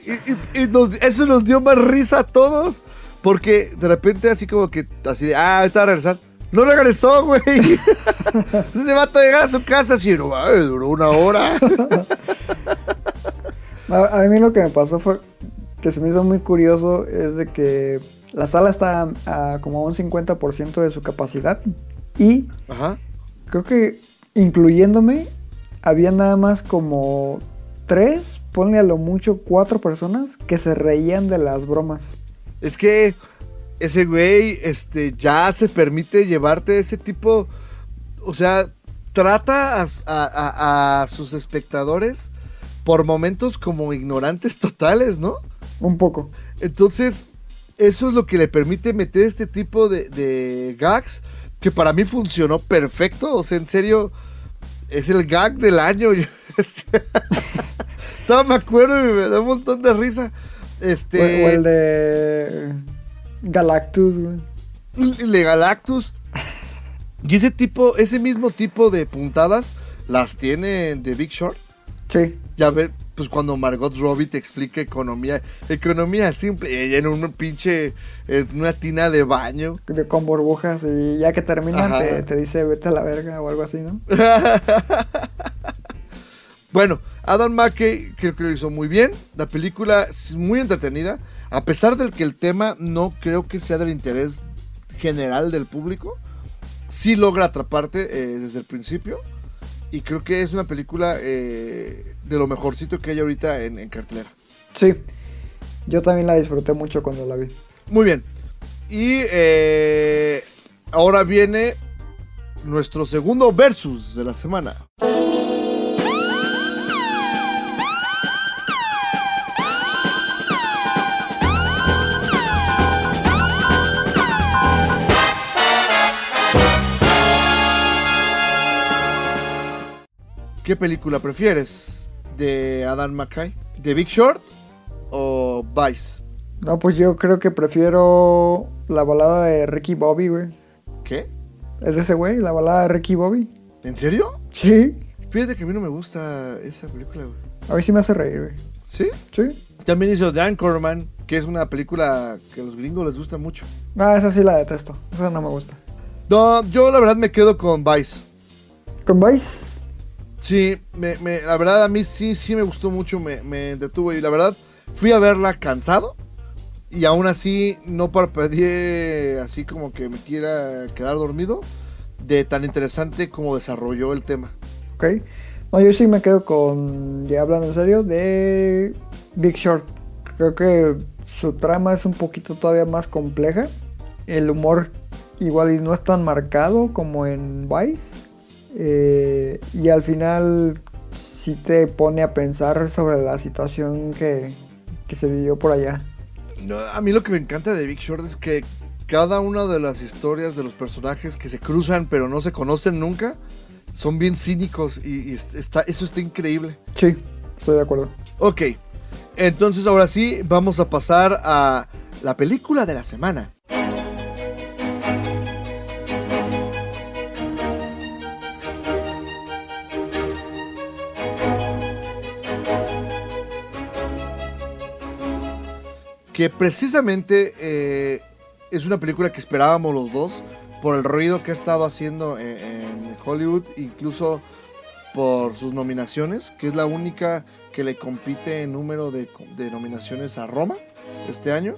Y, y- y nos- eso nos dio más risa a todos. Porque de repente así como que, así de, ah, va a regresar. No regresó, güey. Ese vato llega a su casa así, no, ay, duró una hora. A, a mí lo que me pasó fue que se me hizo muy curioso es de que la sala está a, como a un 50% de su capacidad y Ajá. creo que incluyéndome había nada más como tres, ponle a lo mucho cuatro personas que se reían de las bromas. Es que ese güey este, ya se permite llevarte ese tipo. O sea, trata a, a- a- a sus espectadores por momentos como ignorantes totales, ¿no? Un poco. Entonces, eso es lo que le permite meter este tipo de, de gags que para mí funcionó perfecto. O sea, en serio, es el gag del año. Todavía me acuerdo y me da un montón de risa. O, Este, o el de Galactus, güey. el de Galactus. Y ese tipo, ese mismo tipo de puntadas las tiene en The Big Short. Sí. Ya ve, pues cuando Margot Robbie te explica economía, economía simple, ella en un pinche, en una tina de baño. de- Con burbujas y ya que terminan te dice vete a la verga o algo así, ¿no? Bueno, Adam McKay creo que lo hizo muy bien. La película es muy entretenida. A pesar del que el tema no creo que sea del interés general del público, sí logra atraparte eh, desde el principio. Y creo que es una película eh, de lo mejorcito que hay ahorita en, en cartelera. Sí. Yo también la disfruté mucho cuando la vi. Muy bien. Y eh, ahora viene nuestro segundo versus de la semana. ¿Qué película prefieres? ¿De Adam McKay? ¿De Big Short o Vice? No, pues yo creo que prefiero la balada de Ricky Bobby, güey. ¿Qué? ¿Es de ese güey? ¿La balada de Ricky Bobby? ¿En serio? Sí. Fíjate que a mí no me gusta esa película, güey. A mí sí me hace reír, güey. ¿Sí? Sí. También hizo The Anchorman, que es una película que a los gringos les gusta mucho. No, esa sí la detesto. Esa no me gusta. No, yo la verdad me quedo con Vice. ¿Con Vice? Sí, la verdad a mí sí, sí me gustó mucho, me, me detuvo y la verdad fui a verla cansado y aún así no parpadeé así como que me quiera quedar dormido de tan interesante como desarrolló el tema. Ok. No, yo sí me quedo con, ya hablando en serio, de Big Short. Creo que su trama es un poquito todavía más compleja. El humor igual no es tan marcado como en Vice. Eh, y al final sí te pone a pensar sobre la situación que, que se vivió por allá. No, a mí lo que me encanta de Big Short es que cada una de las historias de los personajes que se cruzan pero no se conocen nunca son bien cínicos y, y est- está, eso está increíble. Sí, estoy de acuerdo. Ok, entonces ahora sí vamos a pasar a la película de la semana. Que precisamente eh, es una película que esperábamos los dos por el ruido que ha estado haciendo en, en Hollywood, incluso por sus nominaciones, que es la única que le compite en número de, de nominaciones a Roma este año.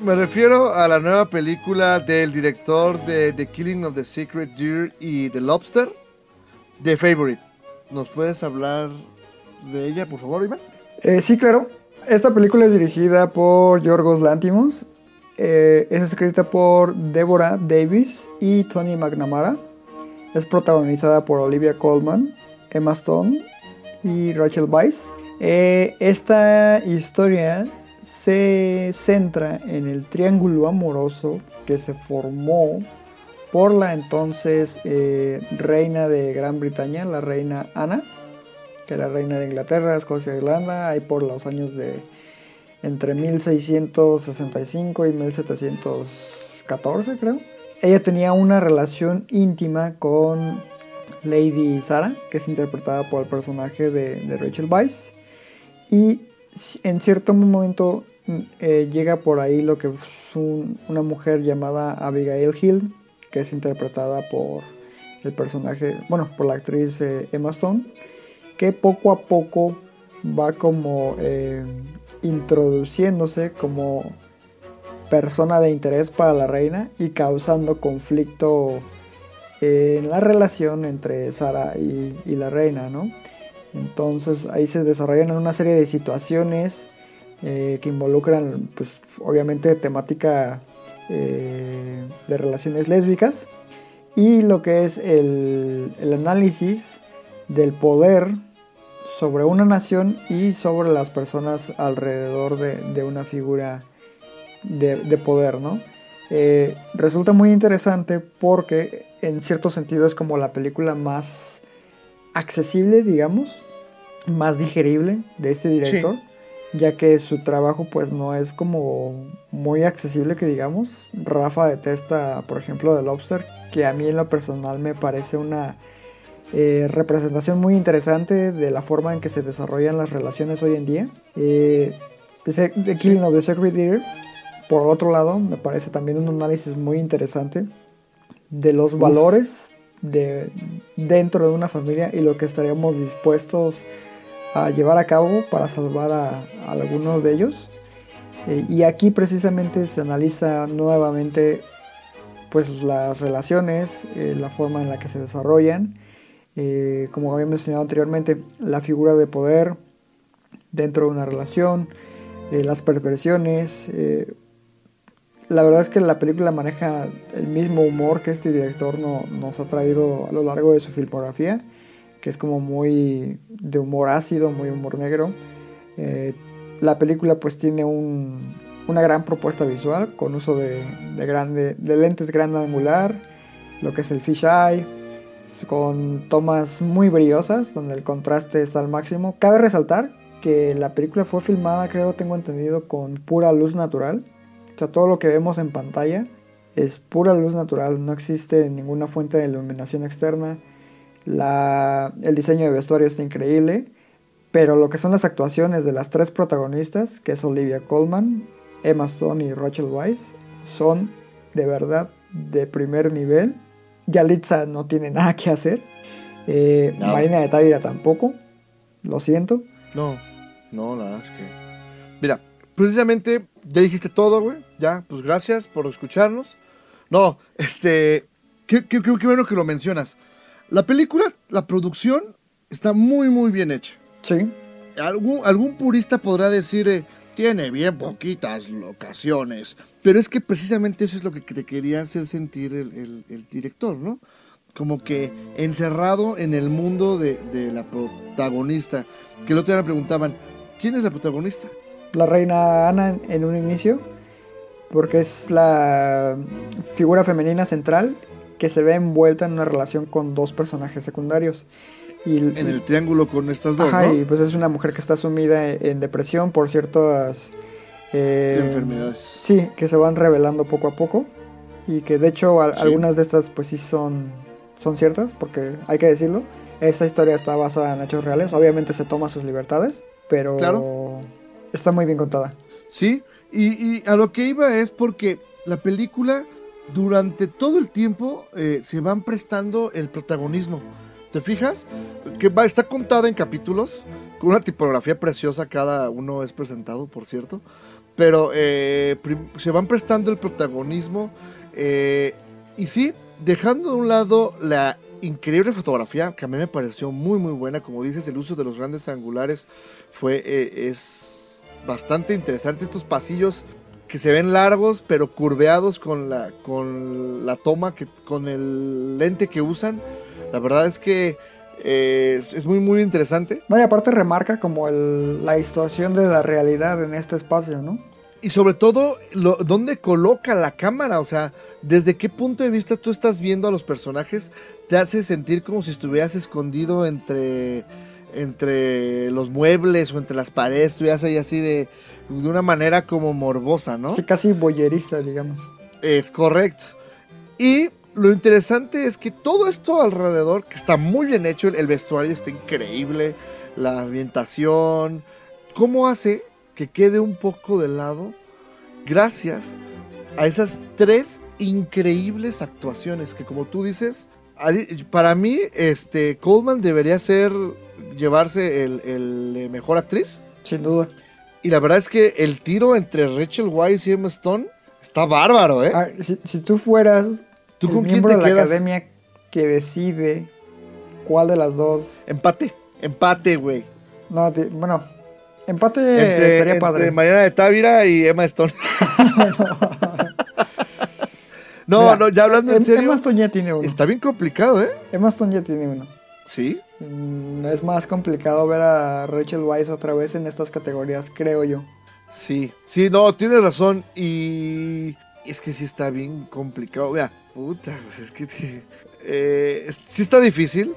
Me refiero a la nueva película del director de The Killing of the Secret Deer y The Lobster, The Favorite. ¿Nos puedes hablar de ella, por favor, Iván? Eh, sí, claro. Esta película es dirigida por Yorgos Lantimos. Eh, es escrita por Deborah Davis y Tony McNamara. Es protagonizada por Olivia Colman, Emma Stone y Rachel Weisz. Eh, esta historia se centra en el triángulo amoroso que se formó por la entonces eh, reina de Gran Bretaña, la reina Ana, que era reina de Inglaterra, Escocia e Irlanda, ahí por los años de entre 1665 y 1714 creo. Ella tenía una relación íntima con Lady Sarah, que es interpretada por el personaje de, Rachel Weisz. Y en cierto momento eh, llega por ahí lo que es un- una mujer llamada Abigail Hill, que es interpretada por el personaje, bueno, por la actriz eh, Emma Stone, que poco a poco va como eh, introduciéndose como persona de interés para la reina y causando conflicto en la relación entre Sara y, la reina, ¿no? Entonces ahí se desarrollan una serie de situaciones eh, que involucran, pues obviamente temática eh, de relaciones lésbicas y lo que es el, el análisis del poder sobre una nación y sobre las personas alrededor de, de una figura de, de poder, ¿no? Eh, resulta muy interesante porque en cierto sentido es como la película más accesible, digamos, más digerible de este director, ya que su trabajo pues no es como muy accesible que digamos. Rafa detesta, por ejemplo, The Lobster, que a mí en lo personal me parece una eh, representación muy interesante de la forma en que se desarrollan las relaciones hoy en día. Eh, The, Killing of the Sacred Deer, por otro lado, me parece también un análisis muy interesante de los valores de, dentro de una familia y lo que estaríamos dispuestos a llevar a cabo para salvar a, a algunos de ellos. Eh, y aquí precisamente se analiza nuevamente pues las relaciones, eh, la forma en la que se desarrollan, eh, como había mencionado anteriormente, la figura de poder dentro de una relación, eh, las perversiones. eh, la verdad es que la película maneja el mismo humor que este director no- nos ha traído a lo largo de su filmografía, que es como muy de humor ácido, muy humor negro. La película pues tiene un- una gran propuesta visual con uso de, de lentes gran angular, lo que es el fisheye, con tomas muy brillosas donde el contraste está al máximo. Cabe resaltar que la película fue filmada, creo, tengo entendido, con pura luz natural. O sea, todo lo que vemos en pantalla es pura luz natural, no existe ninguna fuente de iluminación externa. El diseño de vestuario está increíble, pero lo que son las actuaciones de las tres protagonistas, que es Olivia Colman, Emma Stone y Rachel Weisz, son de verdad de primer nivel. Yalitza no tiene nada que hacer. Eh, Nada. Marina de Távira tampoco. Lo siento. No, no, la verdad es que. Mira, precisamente ya dijiste todo, güey. Ya, pues gracias por escucharnos. No, este. Qué, qué- qué- qué bueno que lo mencionas. La película, la producción está muy, muy bien hecha. Sí. Algún, algún purista podrá decir, eh, tiene bien poquitas locaciones. Pero es que precisamente eso es lo que te quería hacer sentir el, el- el director, ¿no? Como que encerrado en el mundo de, de la protagonista. Que el otro día me preguntaban, ¿quién es la protagonista? La reina Ana en, en un inicio, porque es la figura femenina central que se ve envuelta en una relación con dos personajes secundarios. Y, En el triángulo con estas dos, Ajá, ¿no? y pues es una mujer que está sumida en, en depresión por ciertas eh, Enfermedades. Sí, que se van revelando poco a poco y que de hecho Sí. algunas de estas pues sí son, son ciertas porque hay que decirlo. Esta historia está basada en hechos reales, obviamente se toma sus libertades, pero Claro. está muy bien contada. Sí, y, y a lo que iba es porque la película durante todo el tiempo eh, se van prestando el protagonismo. ¿Te fijas? Que va, está contada en capítulos, con una tipografía preciosa, cada uno es presentado, por cierto. Pero eh, se van prestando el protagonismo. eh, y sí, dejando de un lado la increíble fotografía, que a mí me pareció muy muy buena, como dices, el uso de los grandes angulares fue eh, es bastante interesante estos pasillos que se ven largos pero curveados con la con la toma que con el lente que usan la verdad es que eh, es, es muy muy interesante No, y aparte remarca como el- la distorsión de la realidad en este espacio, ¿no? y sobre todo, lo, ¿dónde coloca la cámara? O sea, ¿desde qué punto de vista tú estás viendo a los personajes? Te hace sentir como si estuvieras escondido entre, entre los muebles o entre las paredes, estuvieras ahí así de, de una manera como morbosa, ¿no? Sí, casi boyerista, digamos. Es correcto. Y lo interesante es que todo esto alrededor, que está muy bien hecho, el, el vestuario está increíble, la ambientación, ¿cómo hace que quede un poco de lado gracias a esas tres increíbles actuaciones que como tú dices, para mí, este, Coleman debería ser, llevarse el, el, eh, mejor actriz. Sin duda. Y la verdad es que el tiro entre Rachel Weisz y Emma Stone está bárbaro, ¿eh? A ver, si, si tú fueras ¿Tú el con quién te de la quedas? academia que decide cuál de las dos. Empate, empate, güey. No, bueno, empate Entre, estaría entre padre. Mariana de Távira y Emma Stone. no, Mira, no, ya hablando en Em- serio, Emma Stone ya tiene uno. está bien complicado, ¿eh? Emma Stone ya tiene uno. Sí. Mm, Es más complicado ver a Rachel Weisz otra vez en estas categorías, creo yo. Sí, sí, no, tienes razón. Y es que sí está bien complicado. Mira, puta, pues es que eh, es- sí está difícil.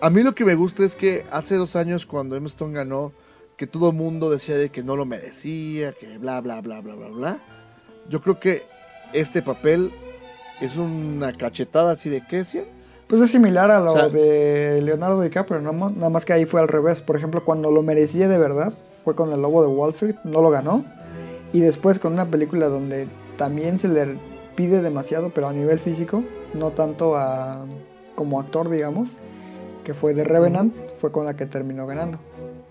A mí lo que me gusta es que hace dos años cuando Emma Stone ganó, que todo el mundo decía de que no lo merecía, que bla, bla, bla, bla, bla, bla. Yo creo que este papel es una cachetada así de que decían. Pues es similar a lo O sea- de Leonardo DiCaprio, ¿no? nada más que ahí fue al revés. Por ejemplo, cuando lo merecía de verdad, fue con El Lobo de Wall Street, no lo ganó. Y después con una película donde también se le pide demasiado, pero a nivel físico, no tanto a, como actor, digamos, que fue The Revenant, fue con la que terminó ganando.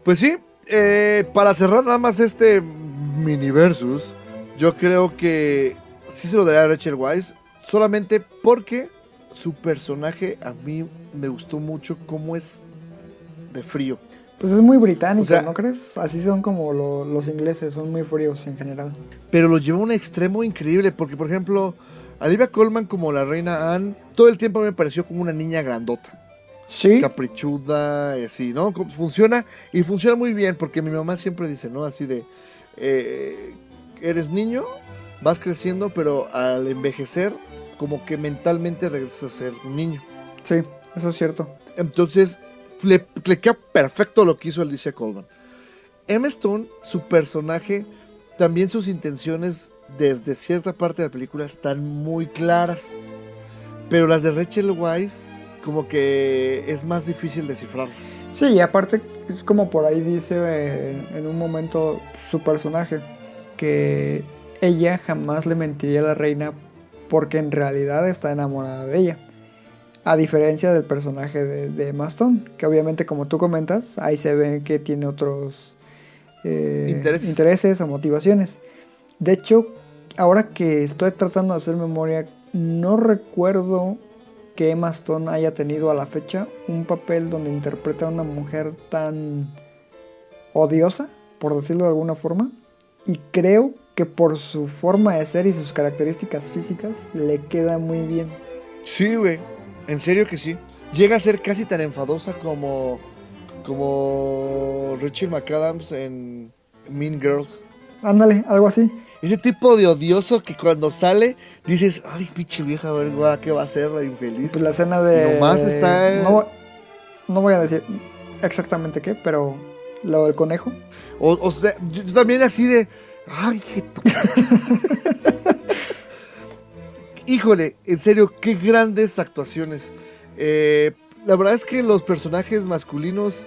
Pues sí, eh, para cerrar nada más este mini versus, yo creo que sí se lo daría a Rachel Weisz, solamente porque su personaje a mí me gustó mucho cómo es de frío. Pues es muy británico, O sea- ¿no crees? Así son como lo- los ingleses, son muy fríos en general. Pero lo llevó a un extremo increíble, porque por ejemplo, Olivia Colman como la reina Anne, todo el tiempo me pareció como una niña grandota. Sí, caprichuda, así, ¿no? Funciona y funciona muy bien porque mi mamá siempre dice, ¿no? Así de, eh, eres niño, vas creciendo, pero al envejecer, como que mentalmente regresas a ser un niño. sí, eso es cierto. Entonces, le, le queda perfecto lo que hizo Alicia Colman. Emma Stone, su personaje, también sus intenciones desde cierta parte de la película están muy claras. Pero las de Rachel Weisz, como que es más difícil descifrarlas. Sí, y aparte es como por ahí dice eh, en, un momento su personaje que ella jamás le mentiría a la reina porque en realidad está enamorada de ella. A diferencia del personaje de, de Emma Stone, que obviamente como tú comentas, ahí se ve que tiene otros eh, Intereses. intereses o motivaciones. De hecho, ahora que estoy tratando de hacer memoria, no recuerdo que Emma Stone haya tenido a la fecha un papel donde interpreta a una mujer tan odiosa, por decirlo de alguna forma. Y creo que por su forma de ser y sus características físicas le queda muy bien. Sí, güey. En serio que sí. Llega a ser casi tan enfadosa como, como Rachel McAdams en Mean Girls. Ándale, algo así. Ese tipo de odioso que cuando sale dices, ay, pinche vieja verga, ¿qué va a hacer la infeliz? Pues la escena de... Y nomás está- No, no voy a decir exactamente qué, pero lo del conejo. O, o sea, yo, yo también así de, ay, tu- Híjole, en serio, qué grandes actuaciones. Eh, la verdad es que los personajes masculinos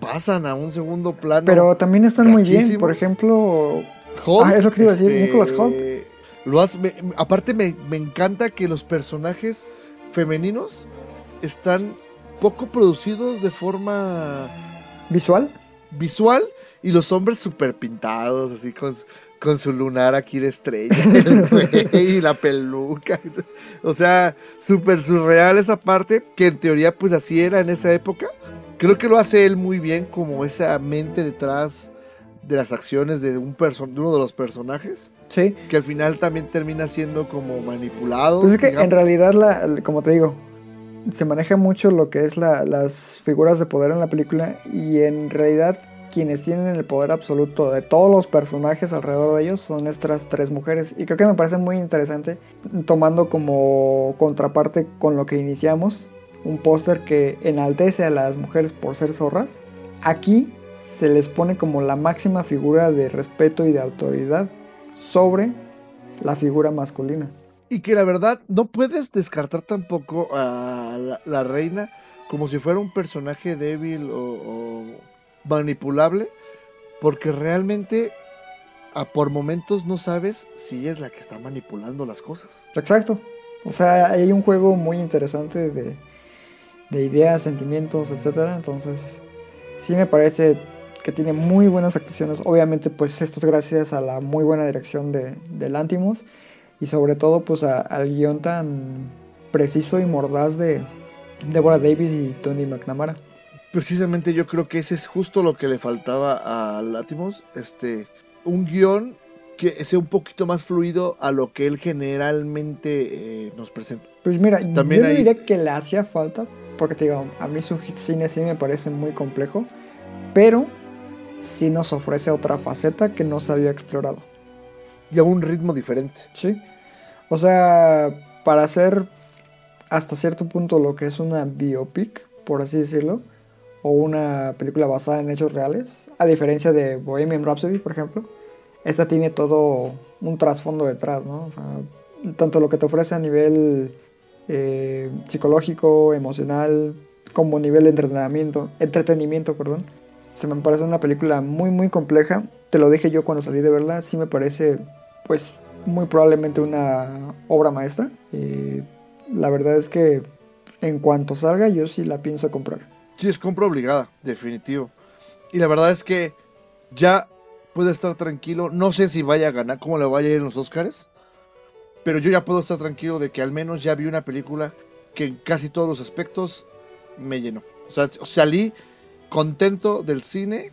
pasan a un segundo plano. Pero también están muy bien. Por ejemplo, Hulk, Ah, es lo que iba a decir, Nicolas. Lo hace- me- aparte me, me encanta que los personajes femeninos están poco producidos de forma visual. visual y los hombres súper pintados, así con, con su lunar aquí de estrella el güey, y la peluca. O sea, súper surreal esa parte, que en teoría pues así era en esa época. Creo que lo hace él muy bien como esa mente detrás de las acciones de, un perso- de uno de los personajes, Sí. que al final también termina siendo como manipulado. Pues es que digamos. en realidad, la, la- como te digo, se maneja mucho lo que es la- las figuras de poder en la película y en realidad quienes tienen el poder absoluto de todos los personajes alrededor de ellos son estas tres mujeres. Y creo que me parece muy interesante, tomando como contraparte con lo que iniciamos, un póster que enaltece a las mujeres por ser zorras. Aquí se les pone como la máxima figura de respeto y de autoridad sobre la figura masculina. Y que la verdad no puedes descartar tampoco a la, reina como si fuera un personaje débil o manipulable, porque realmente a por momentos no sabes si es la que está manipulando las cosas. Exacto. O sea, hay un juego muy interesante de, de ideas, sentimientos, etcétera. Entonces, sí me parece que tiene muy buenas actuaciones. Obviamente, pues esto es gracias a la muy buena dirección de, de Lantimos y sobre todo, pues al guion tan preciso y mordaz de Deborah Davis y Tony McNamara. Precisamente yo creo que ese es justo lo que le faltaba a Latimos, este, un guion que sea un poquito más fluido a lo que él generalmente eh, nos presenta. Pues mira, También yo no hay- diría que le hacía falta, porque te digo, a mí su cine sí me parece muy complejo, pero sí nos ofrece otra faceta que no se había explorado. Y a un ritmo diferente. Sí. O sea, para hacer hasta cierto punto lo que es una biopic, por así decirlo, o una película basada en hechos reales, a diferencia de Bohemian Rhapsody, por ejemplo, esta tiene todo un trasfondo detrás, ¿no? Tanto lo que te ofrece a nivel eh, psicológico, emocional, como nivel de entretenimiento, entretenimiento, perdón. Se me parece una película muy, muy compleja. Te lo dije yo cuando salí de verla. Sí me parece, pues, muy probablemente una obra maestra. Y la verdad es que en cuanto salga, yo sí la pienso comprar. Sí, es compra obligada, definitivo. Y la verdad es que ya puede estar tranquilo. No sé si vaya a ganar, cómo le vaya a ir en los Oscars. Pero yo ya puedo estar tranquilo de que al menos ya vi una película que en casi todos los aspectos me llenó. O sea, salí contento del cine.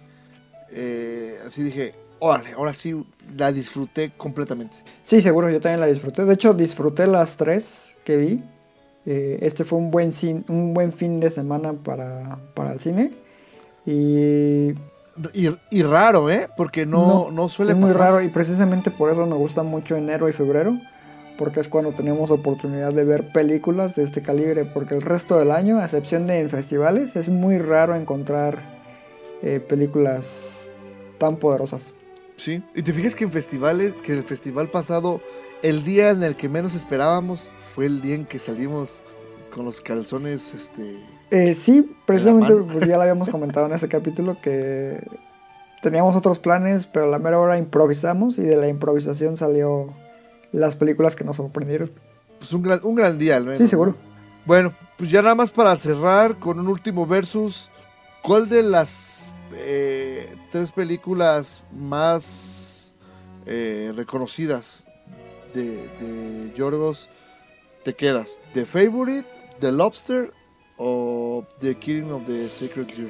eh, así dije, órale, ahora sí la disfruté completamente. Sí, seguro, yo también la disfruté. De hecho, disfruté las tres que vi. Eh, este fue un buen, cin- un buen fin de semana para, para el cine. Y Y, y raro, ¿eh? Porque no, no, suele es muy raro y precisamente por eso me gusta mucho enero y febrero. Porque es cuando tenemos oportunidad de ver películas de este calibre. Porque el resto del año, a excepción de en festivales, es muy raro encontrar eh, películas tan poderosas. Sí, y te fijas que en festivales, que el festival pasado, el día en el que menos esperábamos fue el día en que salimos con los calzones, este... Eh, sí, precisamente pues, ya lo habíamos comentado en ese capítulo que teníamos otros planes, pero a la mera hora improvisamos y de la improvisación salió las películas que nos sorprendieron. Pues un gran, un gran día, al menos. Sí, seguro. Bueno, pues ya nada más para cerrar con un último versus, ¿cuál de las eh, tres películas más eh, reconocidas de, de Yorgos te quedas? ¿The Favorite, The Lobster o The Killing of the Sacred Deer?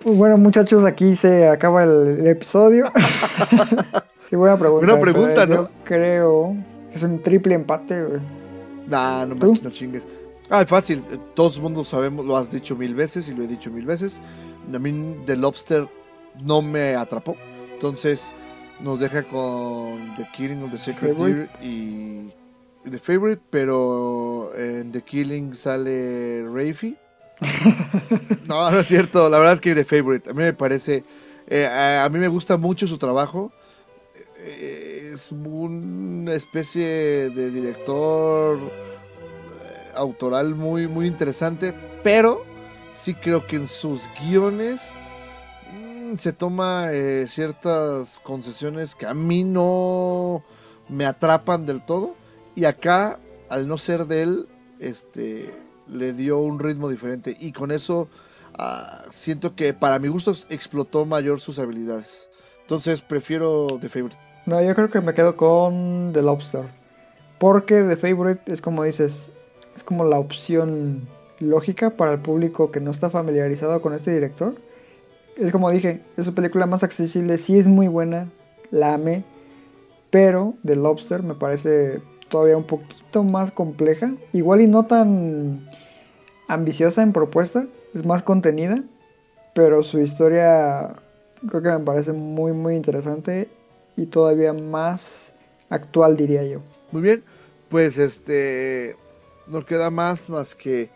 Pues bueno, muchachos, aquí se acaba el, el episodio. Qué buena pregunta. Buena pregunta, pero ¿no? Yo creo que es un triple empate, güey. Nah, no manches, no chingues. Ah, fácil. eh, Todos el mundo sabemos, lo has dicho mil veces y lo he dicho mil veces. A mí The Lobster no me atrapó. Entonces nos deja con The Killing of the Favorite. Deer y The Favorite, pero en The Killing sale Rafi. no, no es cierto. La verdad es que The Favorite. A mí me parece. eh, a, a mí me gusta mucho su trabajo. Eh, es una especie de director eh, autoral muy, muy interesante. Pero sí creo que en sus guiones mm, se toma eh, ciertas concesiones que a mí no me atrapan del todo. Y acá, al no ser de él, este le dio un ritmo diferente. Y con eso ah, siento que para mi gusto explotó mayor sus habilidades. Entonces prefiero The Favorite. No, yo creo que me quedo con The Lobster. Porque The Favorite es como dices, es como la opción lógica para el público que no está familiarizado con este director. Es como dije, es su película más accesible, sí es muy buena, la amé, pero The Lobster me parece todavía un poquito más compleja, igual y no tan ambiciosa en propuesta, es más contenida, pero su historia creo que me parece muy, muy interesante y todavía más actual, diría yo. Muy bien, pues este no queda más más que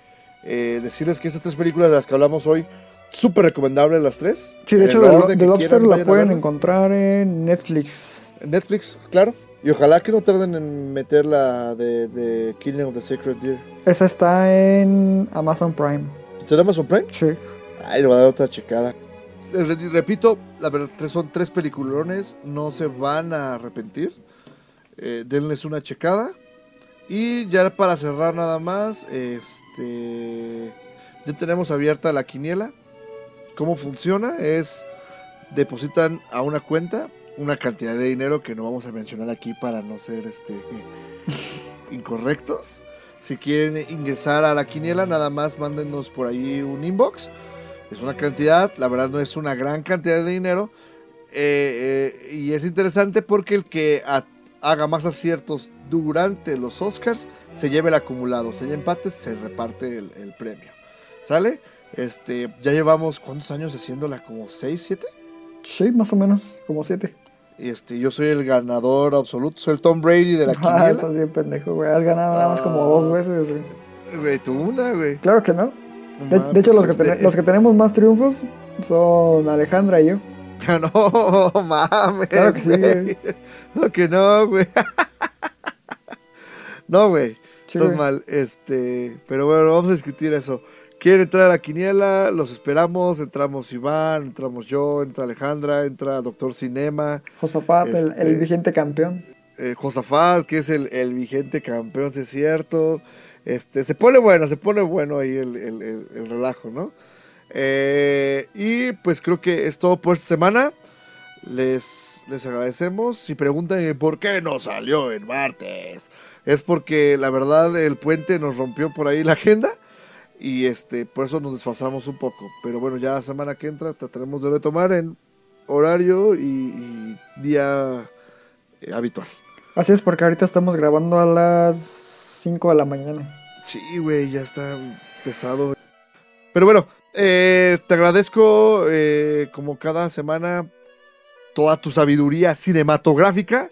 eh, decirles que estas tres películas de las que hablamos hoy, súper recomendables las tres. Sí, de En hecho, The, Lobster la pueden encontrar en Netflix. En Netflix, claro. Y ojalá que no tarden en meter la de, de Killing of the Sacred Deer. Esa está en Amazon Prime. ¿Será Amazon Prime? Sí. Ay, le voy a dar otra checada. Re- repito, la verdad, son tres peliculones, no se van a arrepentir. Eh, denles una checada. Y ya para cerrar nada más, este, ya tenemos abierta la quiniela. ¿Cómo funciona? Es, depositan a una cuenta una cantidad de dinero que no vamos a mencionar aquí para no ser este, incorrectos. Si quieren ingresar a la quiniela, nada más mándenos por ahí un inbox. Es una cantidad, la verdad no es una gran cantidad de dinero. Eh, eh, y es interesante porque el que haga más aciertos durante los Oscars se lleve el acumulado. Si hay empates, se reparte el, premio. ¿Sale? Este, ya llevamos, ¿cuántos años haciéndola? ¿Como 6, 7? Sí, más o menos, como 7 este, yo soy el ganador absoluto, soy el Tom Brady de la Ah, quiniela. estás bien pendejo, güey. Has ganado nada más como Ah. dos veces, güey. Güey, tú una, güey. Claro que no. De, de hecho, los que, este- los que tenemos más triunfos son Alejandra y yo. No, mames. Claro que sí, güey. No, que no, güey. No, güey. Estás mal. Este, pero bueno, vamos a discutir eso. ¿Quieren entrar a la quiniela? Los esperamos. Entramos Iván, entramos yo, entra Alejandra, entra Doctor Cinema, Josafat, el, el Este- vigente campeón. eh, Josafat, que es el, el vigente campeón, si es cierto. Este, se pone bueno, se pone bueno ahí el, el- el- el relajo, ¿no? Eh, y pues creo que es todo por esta semana. Les, les agradecemos. Si preguntan eh, por qué no salió en martes, es porque la verdad el puente nos rompió por ahí la agenda. Y este, por eso nos desfasamos un poco. Pero bueno, ya la semana que entra trataremos de retomar en horario y, y día eh, habitual. Así es, porque ahorita estamos grabando a las 5 de la mañana. Sí, güey, ya está pesado. Pero bueno, eh, te agradezco eh, como cada semana toda tu sabiduría cinematográfica.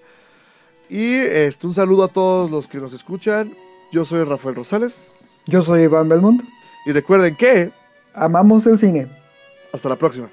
Y este, un saludo a todos los que nos escuchan. Yo soy Rafael Rosales. Yo soy Iván Belmont. Y recuerden que Amamos el cine. hasta la próxima.